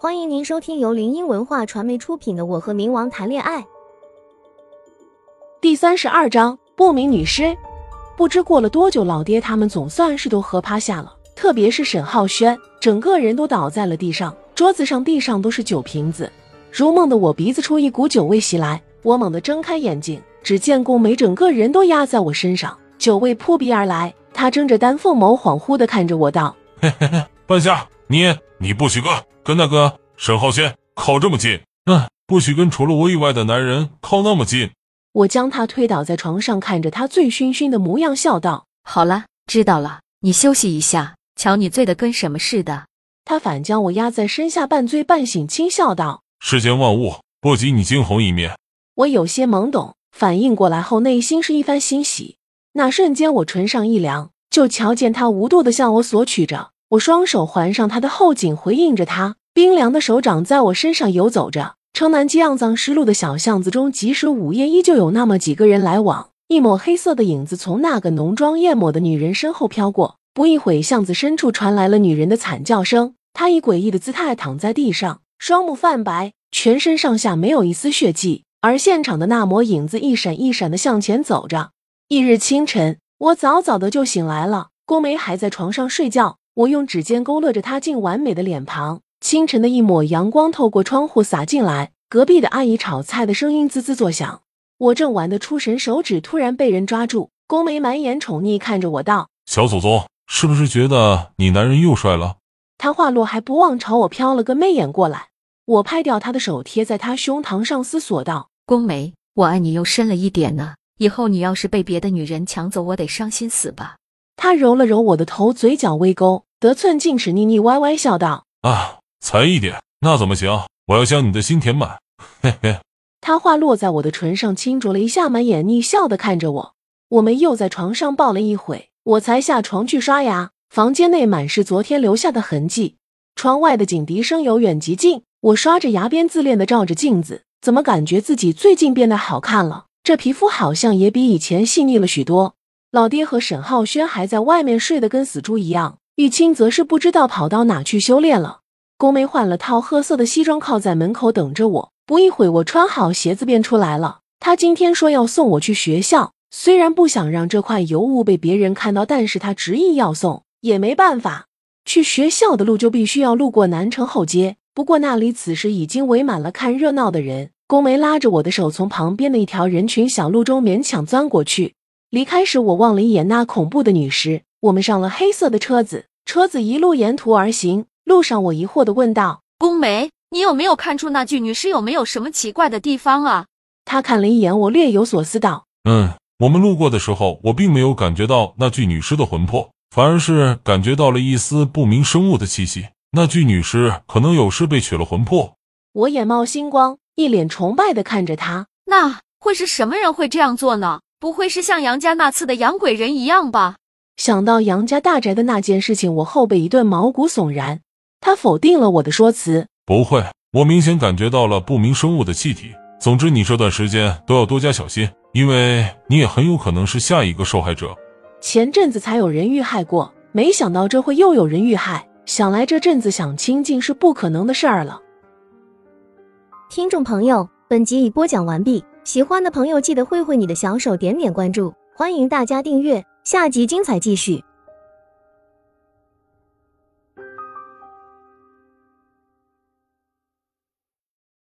欢迎您收听由林音文化传媒出品的《我和冥王谈恋爱》第三十二章不明女尸。不知过了多久，老爹他们总算是都喝趴下了，特别是沈浩轩，整个人都倒在了地上，桌子上、地上都是酒瓶子。如梦的我鼻子出一股酒味袭来，我猛地睁开眼睛，只见宫梅整个人都压在我身上，酒味扑鼻而来。他睁着丹凤眸，恍惚的看着我道：“嘿嘿嘿，半夏，你你不许跟跟那个沈浩轩靠这么近，嗯，不许跟除了我以外的男人靠那么近。”我将他推倒在床上，看着他醉醺醺的模样，笑道：“好了，知道了，你休息一下。瞧你醉得跟什么似的。”他反将我压在身下，半醉半醒，轻笑道：“世间万物不及你惊鸿一面。”我有些懵懂，反应过来后，内心是一番欣喜。那瞬间，我唇上一凉，就瞧见他无度的向我索取着。我双手环上他的后颈，回应着他冰凉的手掌在我身上游走着。城南街肮脏湿漉的小巷子中，即使午夜，依旧有那么几个人来往。一抹黑色的影子从那个浓妆艳抹的女人身后飘过，不一会，巷子深处传来了女人的惨叫声。她以诡异的姿态躺在地上，双目泛白，全身上下没有一丝血迹，而现场的那抹影子一闪一闪的向前走着。翌日清晨，我早早的就醒来了，宫梅还在床上睡觉。我用指尖勾勒着她竟完美的脸庞。清晨的一抹阳光透过窗户洒进来，隔壁的阿姨炒菜的声音滋滋作响。我正玩得出神，手指突然被人抓住。宫梅满眼宠溺看着我道：“小祖宗，是不是觉得你男人又帅了？”他话落还不忘朝我飘了个媚眼过来。我拍掉他的手，贴在他胸膛上思索道：“宫梅，我爱你又深了一点呢。”以后你要是被别的女人抢走，我得伤心死吧。他揉了揉我的头，嘴角微勾，得寸进尺，腻腻歪歪笑道：“啊，才一点，那怎么行？我要将你的心填满。”嘿嘿。他话落在我的唇上，轻啄了一下，满眼逆笑的看着我。我们又在床上抱了一会，我才下床去刷牙。房间内满是昨天留下的痕迹，窗外的警笛声由远及近。我刷着牙边自恋的照着镜子，怎么感觉自己最近变得好看了？这皮肤好像也比以前细腻了许多。老爹和沈浩轩还在外面睡得跟死猪一样，玉清则是不知道跑到哪去修炼了。宫梅换了套褐色的西装，靠在门口等着我。不一会，我穿好鞋子便出来了。他今天说要送我去学校，虽然不想让这块尤物被别人看到，但是他执意要送，也没办法。去学校的路就必须要路过南城后街，不过那里此时已经围满了看热闹的人。宫梅拉着我的手，从旁边的一条人群小路中勉强钻过去。离开时，我望了一眼那恐怖的女尸。我们上了黑色的车子，车子一路沿途而行。路上，我疑惑的问道：“宫梅，你有没有看出那具女尸有没有什么奇怪的地方啊？”他看了一眼我，略有所思道：“嗯，我们路过的时候，我并没有感觉到那具女尸的魂魄，反而是感觉到了一丝不明生物的气息。那具女尸可能有事被取了魂魄。”我眼冒星光。一脸崇拜的看着他，那会是什么人会这样做呢？不会是像杨家那次的养鬼人一样吧？想到杨家大宅的那件事情，我后背一顿毛骨悚然。他否定了我的说辞，不会，我明显感觉到了不明生物的气体。总之，你这段时间都要多加小心，因为你也很有可能是下一个受害者。前阵子才有人遇害过，没想到这会又有人遇害。想来这阵子想清静是不可能的事儿了。听众朋友，本集已播讲完毕，喜欢的朋友记得挥挥你的小手，点点关注，欢迎大家订阅，下集精彩继续。